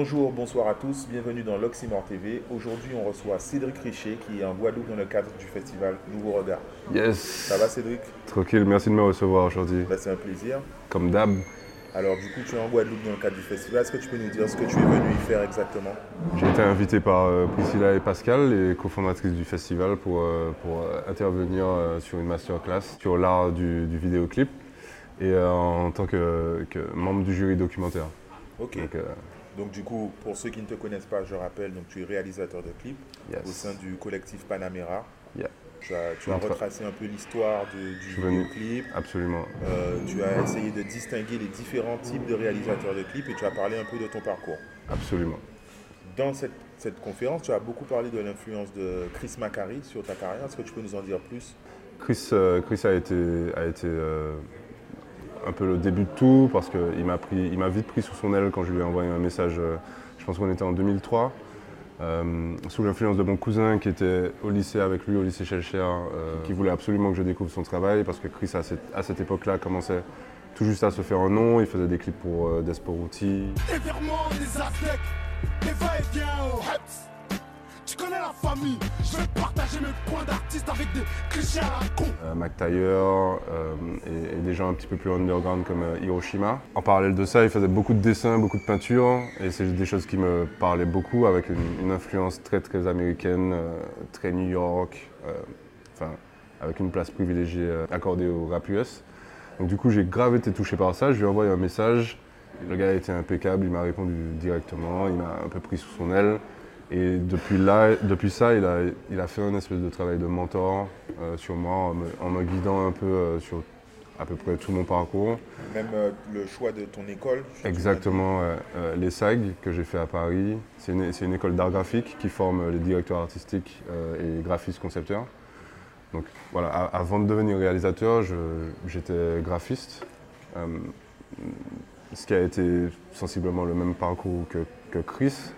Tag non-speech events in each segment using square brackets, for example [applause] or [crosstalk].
Bonjour, bonsoir à tous, bienvenue dans l'Oxymore TV. Aujourd'hui, on reçoit Cédric Richer qui est en Guadeloupe dans le cadre du festival Nouveau Regard. Yes. Ça va Cédric? Tranquille, merci de me recevoir aujourd'hui. Bah, C'est un plaisir. Comme d'hab, Alors du coup, tu es en Guadeloupe dans le cadre du festival. Est-ce que tu peux nous dire ce que tu es venu y faire exactement? J'ai été invité par euh, Priscilla et Pascal, les cofondatrices du festival, pour, euh, pour euh, intervenir euh, sur une masterclass sur l'art du, du vidéoclip et en tant que, que membre du jury documentaire. Ok. Donc, Donc du coup, pour ceux qui ne te connaissent pas, je rappelle, donc tu es réalisateur de clips yes. au sein du collectif Panamera. Yeah. Tu as, tu as Entre- retracé un peu l'histoire du vidéoclip. Absolument. Euh, tu as essayé de distinguer les différents types de réalisateurs de clips et tu as parlé un peu de ton parcours. Absolument. Dans cette, cette conférence, tu as beaucoup parlé de l'influence de Chris Macari sur ta carrière. Est-ce que tu peux nous en dire plus? Chris, euh, Chris a été, a été euh, un peu le début de tout parce qu'il m'a pris, il m'a vite pris sous son aile quand je lui ai envoyé un message. euh, je pense qu'on était en 2003, euh, sous l'influence de mon cousin qui était au lycée avec lui, au lycée Shelcher, euh, qui voulait absolument que je découvre son travail parce que Chris à cette, cette époque-là commençait tout juste à se faire un nom. Il faisait des clips pour euh, Tu connais la famille, je vais partager mes points d'artiste avec des clichés à la con. euh, Mac Taylor euh, et, des gens un petit peu plus underground comme euh, Hiroshima. En parallèle de ça, il faisait beaucoup de dessins, beaucoup de peintures et c'est des choses qui me parlaient beaucoup avec une, influence très très américaine, très New York, enfin avec une place privilégiée accordée au rap US. Donc du coup, j'ai grave été touché par ça. Je lui ai envoyé un message. Le gars été impeccable, il m'a répondu directement, il m'a un peu pris sous son aile. Et depuis là, depuis ça, il a, il a fait un espèce de travail de mentor euh, sur moi, en me, en me guidant un peu euh, sur à peu près tout mon parcours. Même euh, le choix de ton école Exactement, les SAG que j'ai fait à Paris, c'est une, une école d'art graphique qui forme les directeurs artistiques et graphistes concepteurs. Donc voilà, a- avant de devenir réalisateur, j'étais graphiste, ce qui a été sensiblement le même parcours que, que Chris.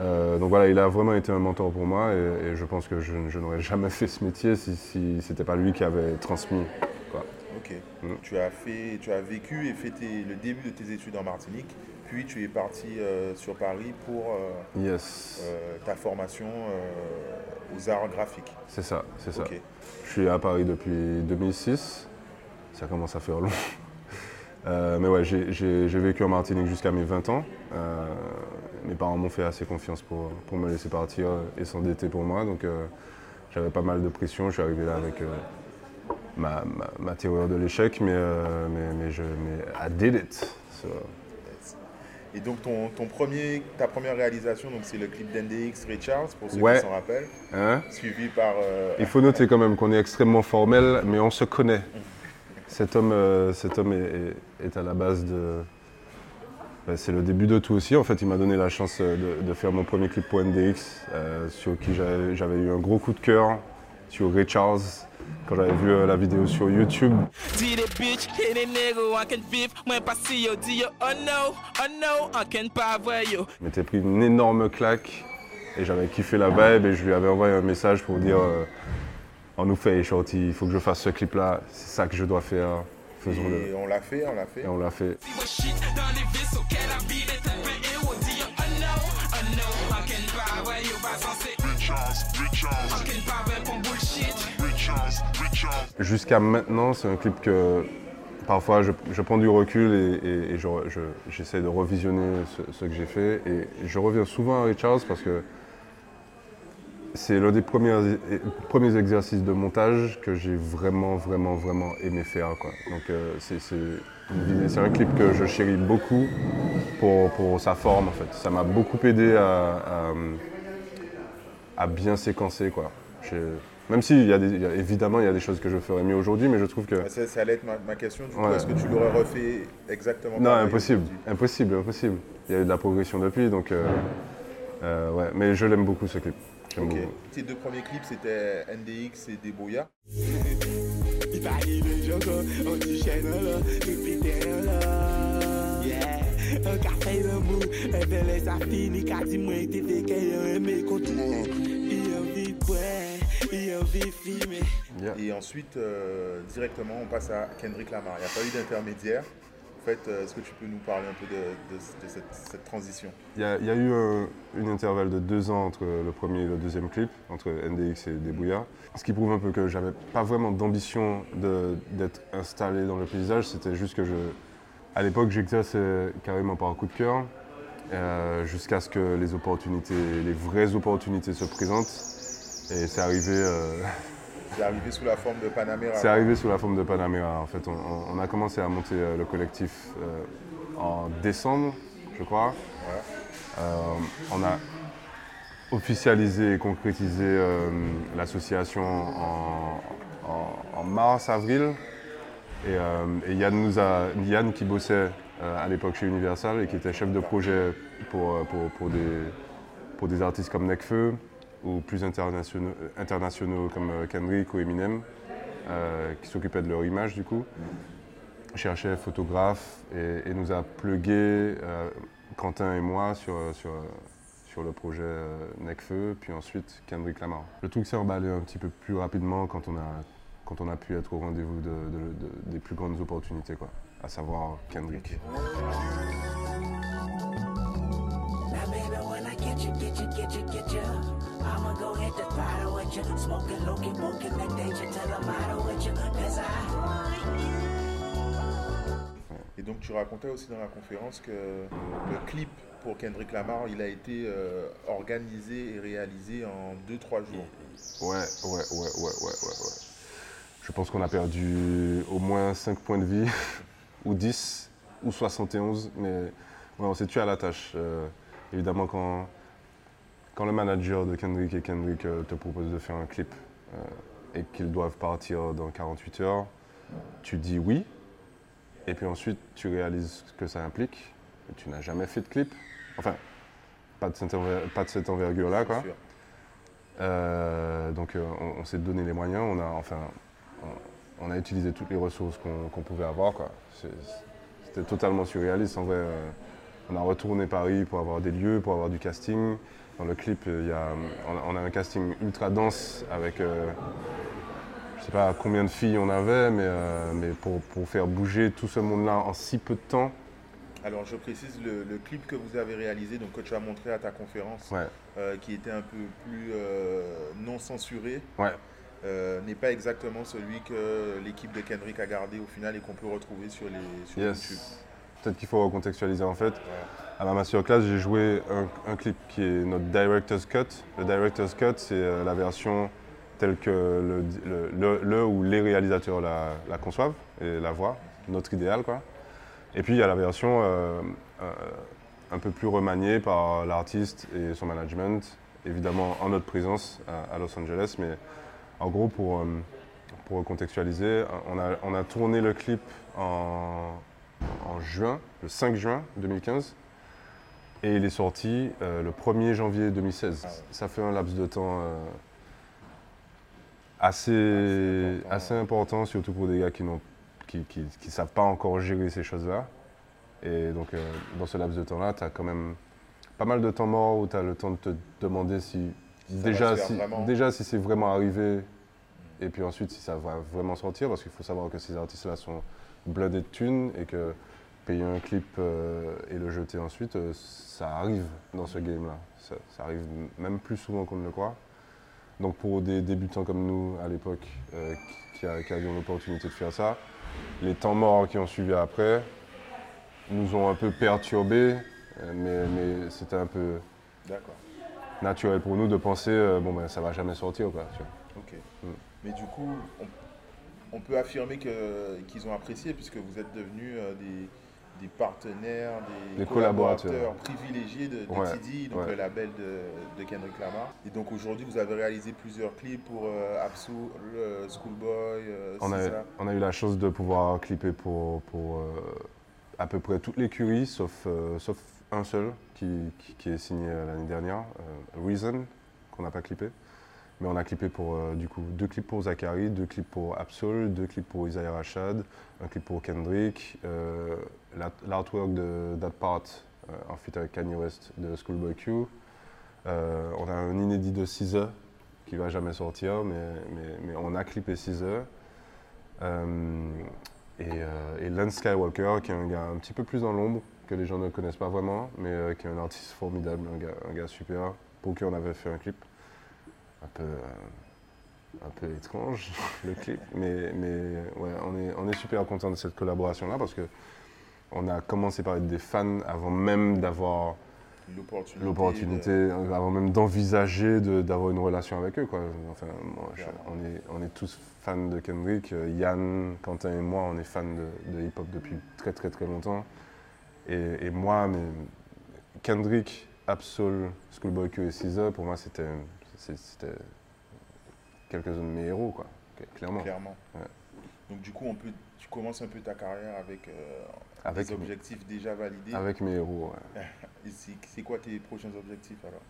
Euh, donc voilà, il a vraiment été un mentor pour moi et, et je pense que je, je n'aurais jamais fait ce métier si, si ce n'était pas lui qui avait transmis. quoi. Ok. Mm. Tu as fait, tu as vécu et fait tes- le début de tes études en Martinique, puis tu es parti euh, sur Paris pour euh, Yes, ta formation aux arts graphiques. c'est ça, c'est ça. Je suis à Paris depuis 2006. Ça commence à faire long. [laughs] Mais ouais, j'ai vécu en Martinique jusqu'à mes 20 ans. Mes parents m'ont fait assez confiance pour, pour me laisser partir et s'endetter pour moi. Donc euh, j'avais pas mal de pression. Je suis arrivé là avec euh, ma, ma, ma théorie de l'échec, mais, euh, mais, mais, je, mais I did it. So, Et donc ton, ton premier, ta première réalisation, donc c'est le clip d'NDX Ray Charles, pour ceux Ouais. qui s'en rappellent, hein? Suivi par euh, Il faut noter quand même qu'on est extrêmement formel, mais on se connaît. Cet homme, cet homme est, est- est à la base de. Ben, c'est le début de tout aussi. En fait, il m'a donné la chance euh, de, de faire mon premier clip pour NDX, euh, sur qui j'avais eu un gros coup de cœur, sur Ray Charles, quand j'avais vu euh, la vidéo sur YouTube. On yo, oh oh on. Je m'étais pris une énorme claque et j'avais kiffé la vibe et je lui avais envoyé un message pour dire euh, En nous fait, shorty, il faut que je fasse ce clip-là, c'est ça que je dois faire, faisons-le. Et on l'a fait, on l'a fait. Et on l'a fait. Jusqu'à maintenant, c'est un clip que parfois je, je prends du recul et, et- et je- je- j'essaie de revisionner ce, ce que j'ai fait. Et je reviens souvent à Richards parce que c'est l'un des premiers, premiers exercices de montage que j'ai vraiment, vraiment, vraiment aimé faire. quoi. Donc euh, c'est un clip que je chéris beaucoup pour, pour sa forme en fait. Ça m'a beaucoup aidé à, à- à bien séquencer. Quoi. J'ai- Même si, il y a des- évidemment, il y a des choses que je ferais mieux aujourd'hui, mais je trouve que... Ah, Ça, ça allait être ma, ma question. Du coup, Ouais. est-ce que tu l'aurais refait exactement Non, impossible, impossible, impossible. Il y a eu de la progression depuis, donc... euh, euh, ouais, mais je l'aime beaucoup ce clip. J'aime Ok. beaucoup. Tes deux premiers clips, c'était NDX et mou. Yeah. Et ensuite, euh, directement, on passe à Kendrick Lamar. Il n'y a pas eu d'intermédiaire. Fait euh, Est-ce que tu peux nous parler un peu de, cette, transition? Il y a, eu un, une intervalle de deux ans entre le premier et le deuxième clip, entre NDX et Débrouillard. Ce qui prouve un peu que j'avais pas vraiment d'ambition d'être installé dans le paysage, c'était juste que je. À l'époque, j'exerçais carrément par coup de cœur, euh, jusqu'à ce que les opportunités, les vraies opportunités se présentent. Et c'est arrivé. euh, [laughs] C'est arrivé sous la forme de Panamera. C'est arrivé sous la forme de Panamera. En fait, on, a commencé à monter euh, le collectif euh, en décembre, je crois. Ouais. Euh, on a officialisé et concrétisé euh, l'association en, en- en mars, avril. Et, et Yann, nous a, Yann qui bossait à l'époque chez Universal et qui était chef de projet pour, pour, pour des, pour des artistes comme Necfeu ou plus internationaux, comme euh, Kendrick ou Eminem, euh, qui s'occupaient de leur image du coup, cherchait photographe et, et nous a plugué euh, Quentin et moi sur, sur, sur le projet Necfeu, puis ensuite Kendrick Lamar. Le truc s'est emballé un petit peu plus rapidement quand on a, quand on a pu être au rendez-vous de- de- de- des plus grandes opportunités, quoi, à savoir Kendrick. You, get you, get you, get you, I'ma go hit the throttle with you. Smoking, looking, booking the danger till I'm out with you. Cause I want you. Et donc tu racontais aussi dans la conférence que le clip pour Kendrick Lamar, il a été euh, organisé et réalisé en 2-3 jours. Ouais, ouais, ouais, ouais, ouais, ouais, ouais. Je pense qu'on a perdu au moins 5 points de vie, [laughs] ou 10, ou 71, mais ouais, on s'est tué à la tâche. Euh, évidemment, quand, quand le manager de Kendrick et Kendrick euh, te propose de faire un clip euh, et qu'ils doivent partir dans 48 heures, tu dis oui, et puis ensuite tu réalises ce que ça implique. Tu n'as jamais fait de clip. Enfin, pas de cette, envergure-là, quoi. Euh, donc on, on s'est donné les moyens, on a enfin on, on a utilisé toutes les ressources qu'on pouvait avoir quoi. C'était totalement surréaliste en vrai. on a retourné Paris pour avoir des lieux, pour avoir du casting. Dans le clip, euh, il y a, on, a, un casting ultra dense avec euh, je sais pas combien de filles on avait, mais, euh, mais pour, pour faire bouger tout ce monde-là en si peu de temps, Alors je précise le, le clip que vous avez réalisé, donc que tu as montré à ta conférence, ouais, euh, qui était un peu plus non censuré, ouais, euh, n'est pas exactement celui que l'équipe de Kendrick a gardé au final et qu'on peut retrouver sur, les, sur YouTube. Peut-être qu'il faut recontextualiser en fait. À ma masterclass, j'ai joué un, un clip qui est notre director's cut. Le director's cut, c'est euh, la version telle que le, le- le- le ou les réalisateurs la, la conçoivent et la voient, notre idéal quoi. Et puis il y a la version euh, euh, un peu plus remaniée par l'artiste et son management, évidemment en notre présence à, à Los Angeles, mais en gros pour, euh, pour contextualiser, on a, on a tourné le clip en, en juin, le 5 juin 2015. Et il est sorti euh, le 1er janvier 2016. Ah. Ça fait un laps de temps euh, assez, important. assez important, surtout pour des gars qui n'ont qui, qui, qui savent pas encore gérer ces choses-là. Et donc, euh, dans ce laps de temps-là, tu as quand même pas mal de temps mort où tu as le temps de te demander si, déjà, si, déjà si c'est vraiment arrivé et puis ensuite si ça va vraiment sortir, parce qu'il faut savoir que ces artistes-là sont blindés de thunes et que payer un clip euh, et le jeter ensuite, euh, ça arrive dans ce game-là. Ça, ça arrive même plus souvent qu'on ne le croit. Donc pour des débutants comme nous à l'époque euh, qui, qui avions l'opportunité de faire ça, les temps morts qui ont suivi après nous ont un peu perturbés, mais, mais c'était un peu naturel pour nous de penser bon ben ça va jamais sortir quoi. tu vois. Mm. Mais du coup, on, on peut affirmer que- qu'ils ont apprécié puisque vous êtes devenus euh, des, des partenaires, des, Des collaborateurs. privilégiés de, de Ouais, TD, donc ouais. le label de, de Kendrick Lamar. Et donc aujourd'hui, vous avez réalisé plusieurs clips pour euh, Absu, euh, Schoolboy, euh, On a, SZA. on a eu la chance de pouvoir clipper pour, pour euh, à peu près toutes les curies, sauf, euh, sauf un seul qui, qui- qui est signé euh, l'année dernière, euh, Reason, qu'on n'a pas clippé. Mais on a clippé pour, euh, deux clips pour Zachary, deux clips pour Absol, deux clips pour Isaiah Rashad, un clip pour Kendrick, euh, l'art- l'artwork de That Part euh, en feat avec Kanye West de Schoolboy Q. Euh, on a un inédit de Caesar qui va jamais sortir, mais, on a clippé Caesar. Euh, et, euh, et Lance Skywalker, qui est un gars un petit peu plus dans l'ombre, que les gens ne connaissent pas vraiment, mais euh, qui est un artiste formidable, un gars super, pour qui on avait fait un clip un peu, euh, un peu étrange, [laughs] le clip. Mais, mais ouais, on est, on est super content de cette collaboration-là parce que on a commencé par être des fans avant même d'avoir L'opportunité. de- avant même d'envisager de- d'avoir une relation avec eux. Quoi. Enfin, moi, je- on, est, on est tous fans de Kendrick. Euh, Yann, Quentin et moi, on est fans de, de hip-hop depuis très très très longtemps. Et, et moi, mais Kendrick, Absol, Schoolboy Q et SZA, pour moi, c'était c'était quelques-uns de mes héros, quoi, clairement. Clairement. Ouais. Donc du coup, on peut, tu commences un peu ta carrière avec, euh, Avec, des objectifs déjà validés. avec mes héros, ouais. [laughs] Et c'est c'est quoi tes prochains objectifs alors?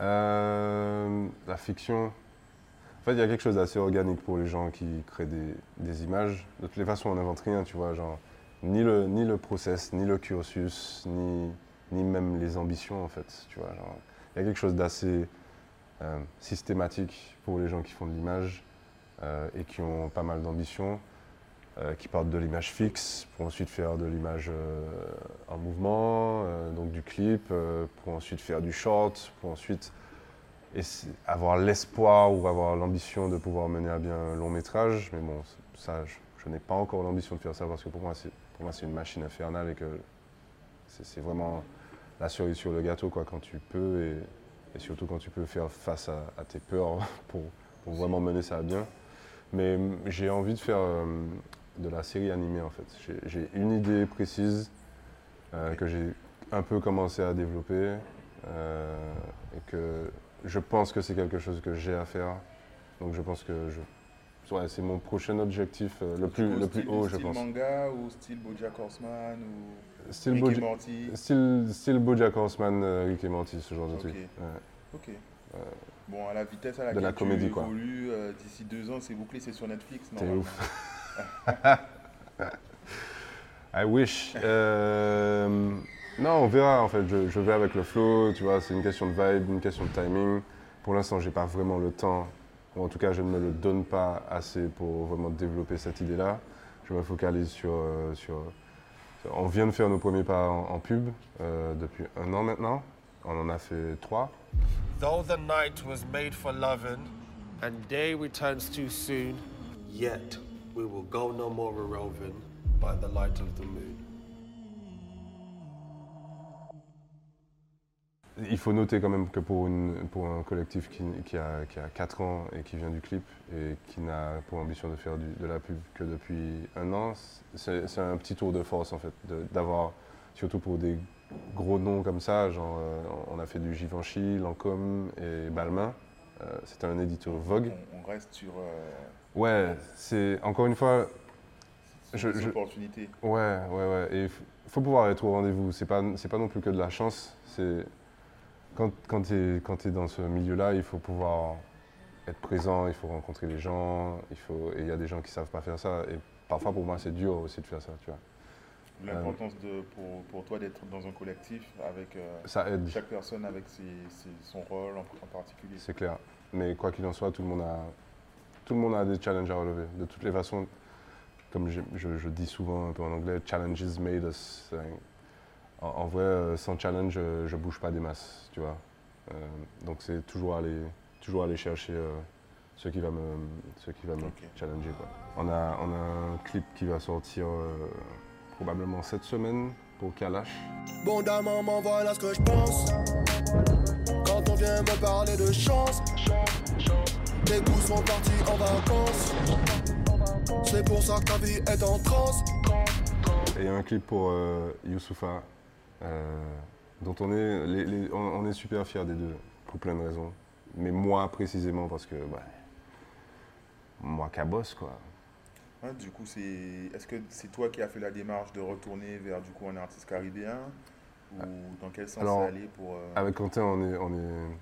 Euh, la fiction. En fait, il y a quelque chose d'assez organique pour les gens qui créent des, des images. De toutes les façons, on n'invente rien, tu vois. Genre, ni le, ni le process, ni le cursus, ni, ni même les ambitions, en fait. Tu vois, genre, il y a quelque chose d'assez euh, systématique pour les gens qui font de l'image euh, et qui ont pas mal d'ambitions, euh, qui partent de l'image fixe pour ensuite faire de l'image en mouvement, donc du clip, pour ensuite faire du short, pour ensuite avoir l'espoir ou avoir l'ambition de pouvoir mener à bien un long métrage. Mais bon, ça, je, n'ai pas encore l'ambition de faire ça parce que pour moi, c'est pour moi, c'est une machine infernale et que c'est c'est vraiment la cerise sur le gâteau quoi, quand tu peux et, et surtout quand tu peux faire face à, à tes peurs [laughs] pour, pour vraiment mener ça à bien. Mais j'ai envie de faire euh, de la série animée en fait. J'ai- une idée précise euh, que j'ai un peu commencé à développer euh, et que je pense que c'est quelque chose que j'ai à faire. Donc je pense que je, ouais, c'est mon prochain objectif, euh, le plus, coup, le plus haut je style pense. manga ou style BoJack Horseman ou Style, Rick et Boja- Morty style, style BoJack Horseman, euh, Rick et Morty, ce genre de truc. Ok. Bon, à la vitesse à laquelle la tu comédie, évolues, euh, d'ici deux ans, c'est bouclé, c'est sur Netflix. T'es ouf. [laughs] I wish. Euh, non, on verra en fait. Je, je vais avec le flow, tu vois. C'est une question de vibe, une question de timing. Pour l'instant, j'ai pas vraiment le temps, ou en tout cas, je ne me le donne pas assez pour vraiment développer cette idée-là. Je me focalise sur, euh, sur. On vient de faire nos premiers pas en, en pub euh, depuis un an maintenant. On en a fait trois. Though the night was made for loving, and day returns too soon, yet we will go no more roving by the light of the moon. Il faut noter quand même que pour, une, pour un collectif qui, qui a, qui a 4 ans et qui vient du clip et qui n'a pour ambition de faire du- de la pub que depuis un an, c'est un petit tour de force en fait, d'avoir, surtout pour des gros noms comme ça, genre euh, on a fait du Givenchy, Lancôme et Balmain, euh, c'était un édito Vogue. On, reste sur euh, Ouais, c'est encore une fois, je- je- opportunités. Ouais, ouais, ouais. Et il faut pouvoir être au rendez-vous. C'est pas, c'est pas non plus que de la chance. C'est quand, quand tu es, dans ce milieu-là, il faut pouvoir être présent, il faut rencontrer les gens, il faut, et il y a des gens qui savent pas faire ça. Et parfois, pour moi, c'est dur aussi de faire ça, tu vois. L'importance pour, pour toi d'être dans un collectif avec euh, Ça aide, chaque personne avec ses- ses- son rôle en, en particulier. c'est clair. Mais quoi qu'il en soit, tout le monde a, tout le monde a des challenges à relever. De toutes les façons, comme je, je- je dis souvent un peu en anglais, challenges made us. En, en vrai, euh, sans challenge, euh, je bouge pas des masses, tu vois. Euh, donc c'est toujours aller, toujours aller chercher euh, ce qui va me, ce qui va me Ok. challenger. Quoi. On, a, on a un clip qui va sortir euh, probablement cette semaine pour Kalash. Bon maman, voilà ce que je pense. Quand on vient me parler de chance, les coups sont partis en vacances. C'est pour ça que ta vie est en transe. Et il y a un clip pour euh, Youssoufa, dont on est, les- les- on, on est super fiers des deux, pour plein de raisons. Mais moi précisément parce que, bah, moi cabosse quoi. Ouais, du coup, c'est est-ce que c'est toi qui as fait la démarche de retourner vers du coup un artiste caribéen? Ou dans quel sens Alors, aller pour euh, Avec Quentin, on est, on est,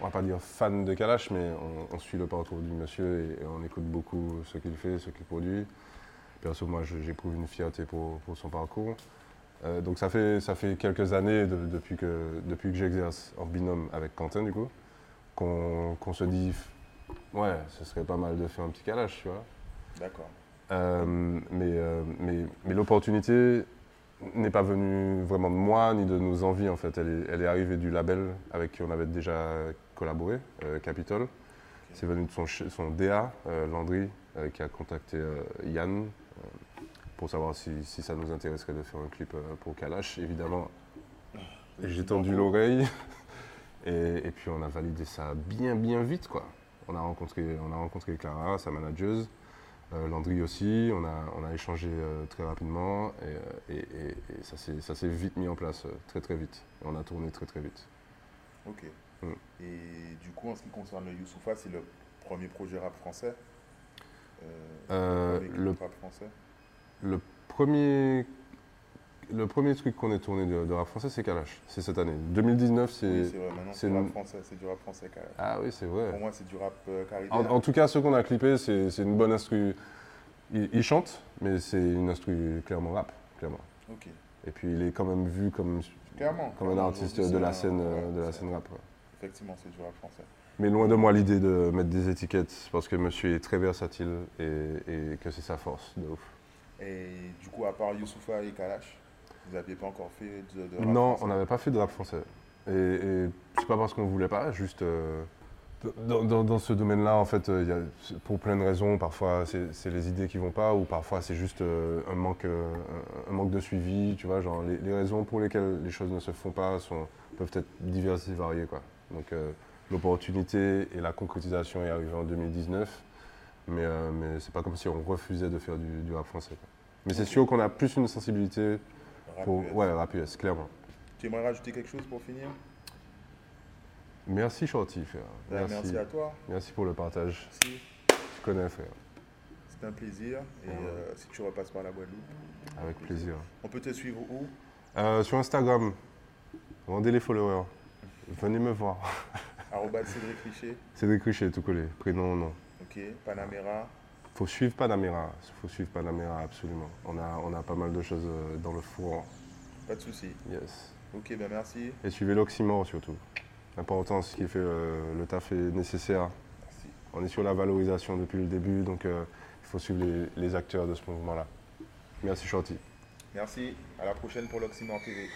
on va pas dire fan de Kalash, mais on, on suit le parcours du monsieur et, et on écoute beaucoup ce qu'il fait, ce qu'il produit. Perso, moi, j'éprouve une fierté pour, pour son parcours. Euh, donc ça fait, ça fait quelques années de- depuis que, depuis que j'exerce en binôme avec Quentin, du coup, qu'on se dit, ouais, ce serait pas mal de faire un petit Kalash, tu vois. D'accord. Euh, mais euh, mais, mais l'opportunité n'est pas venue vraiment de moi ni de nos envies en fait. Elle est, elle est arrivée du label avec qui on avait déjà collaboré, euh, Capitol. C'est venu de son, son DA, Landry, qui a contacté Yann pour savoir si, si ça nous intéresserait de faire un clip euh, pour Kalash. Évidemment, j'ai tendu l'oreille [laughs] et, et puis on a validé ça bien bien vite quoi. On a rencontré, on a rencontré Clara, sa manageuse, euh, Landry aussi, on a, on a échangé euh, très rapidement et, et- et- et ça s'est ça s'est vite mis en place, très très vite. Et on a tourné très très vite. Ok. Mm. Et du coup, en ce qui concerne le Youssoufa, c'est le premier projet rap français? Euh, avec le- rap français? Le premier, le premier truc qu'on ait tourné de, de rap français, c'est Kalash. C'est cette année. 2019, c'est. Oui, c'est vrai, maintenant c'est c'est du rap français, c'est du rap français carré. ah oui, c'est vrai. Pour moi, c'est du rap euh, caribéen. En, en tout cas, ce qu'on a clippé, c'est c'est une bonne instru. Il, il chante, mais c'est une instru clairement rap, clairement. Ok. Et puis il est quand même vu comme, Clairement. comme un artiste de la scène, ouais, de la scène rap. ouais. Effectivement, c'est du rap français. Mais loin de moi l'idée de mettre des étiquettes, parce que monsieur est très versatile et, et que c'est sa force, de ouf. Et du coup, à part Youssoufa et Kalash, vous n'aviez pas encore fait de, de rap Non, français on n'avait pas fait de rap français. Et, et c'est pas parce qu'on voulait pas, juste euh, dans, dans- dans ce domaine-là, en fait, euh, il y a- pour plein de raisons. Parfois, c'est les idées qui vont pas, ou parfois c'est juste euh, un manque, euh, un, manque de suivi. Tu vois, genre les, les raisons pour lesquelles les choses ne se font pas sont, peuvent être diverses et variées, quoi. Donc l'opportunité et la concrétisation est arrivée en 2019, mais euh, mais c'est pas comme si on refusait de faire du, du rap français. quoi. Mais c'est sûr qu'on a plus une sensibilité Rap pour US. ouais rap US, clairement. Tu aimerais rajouter quelque chose pour finir? Merci Shorty, frère. Merci. Merci à toi. Merci pour le partage. Merci. Tu connais, frère. C'était un plaisir. Et euh, si tu repasses par la Guadeloupe, Avec plaisir. on peut te suivre où? Euh, sur Instagram, rendez les followers. Venez me voir. Arrobas Cédric Richer. Cédric Richer, tout collé. Prénom, nom. Ok. Panamera. Faut suivre Panamera. Faut suivre Panamera, absolument. On a, on a pas mal de choses euh, dans le four. Pas de souci. Yes. Ok, ben merci. Et suivez l'oxymore surtout. Important, ce qui fait euh, le taf est nécessaire. Merci. On est sur la valorisation depuis le début, donc euh, il faut suivre les, les acteurs de ce mouvement-là. Merci Shorty. Merci. À la prochaine pour l'Oxymore TV.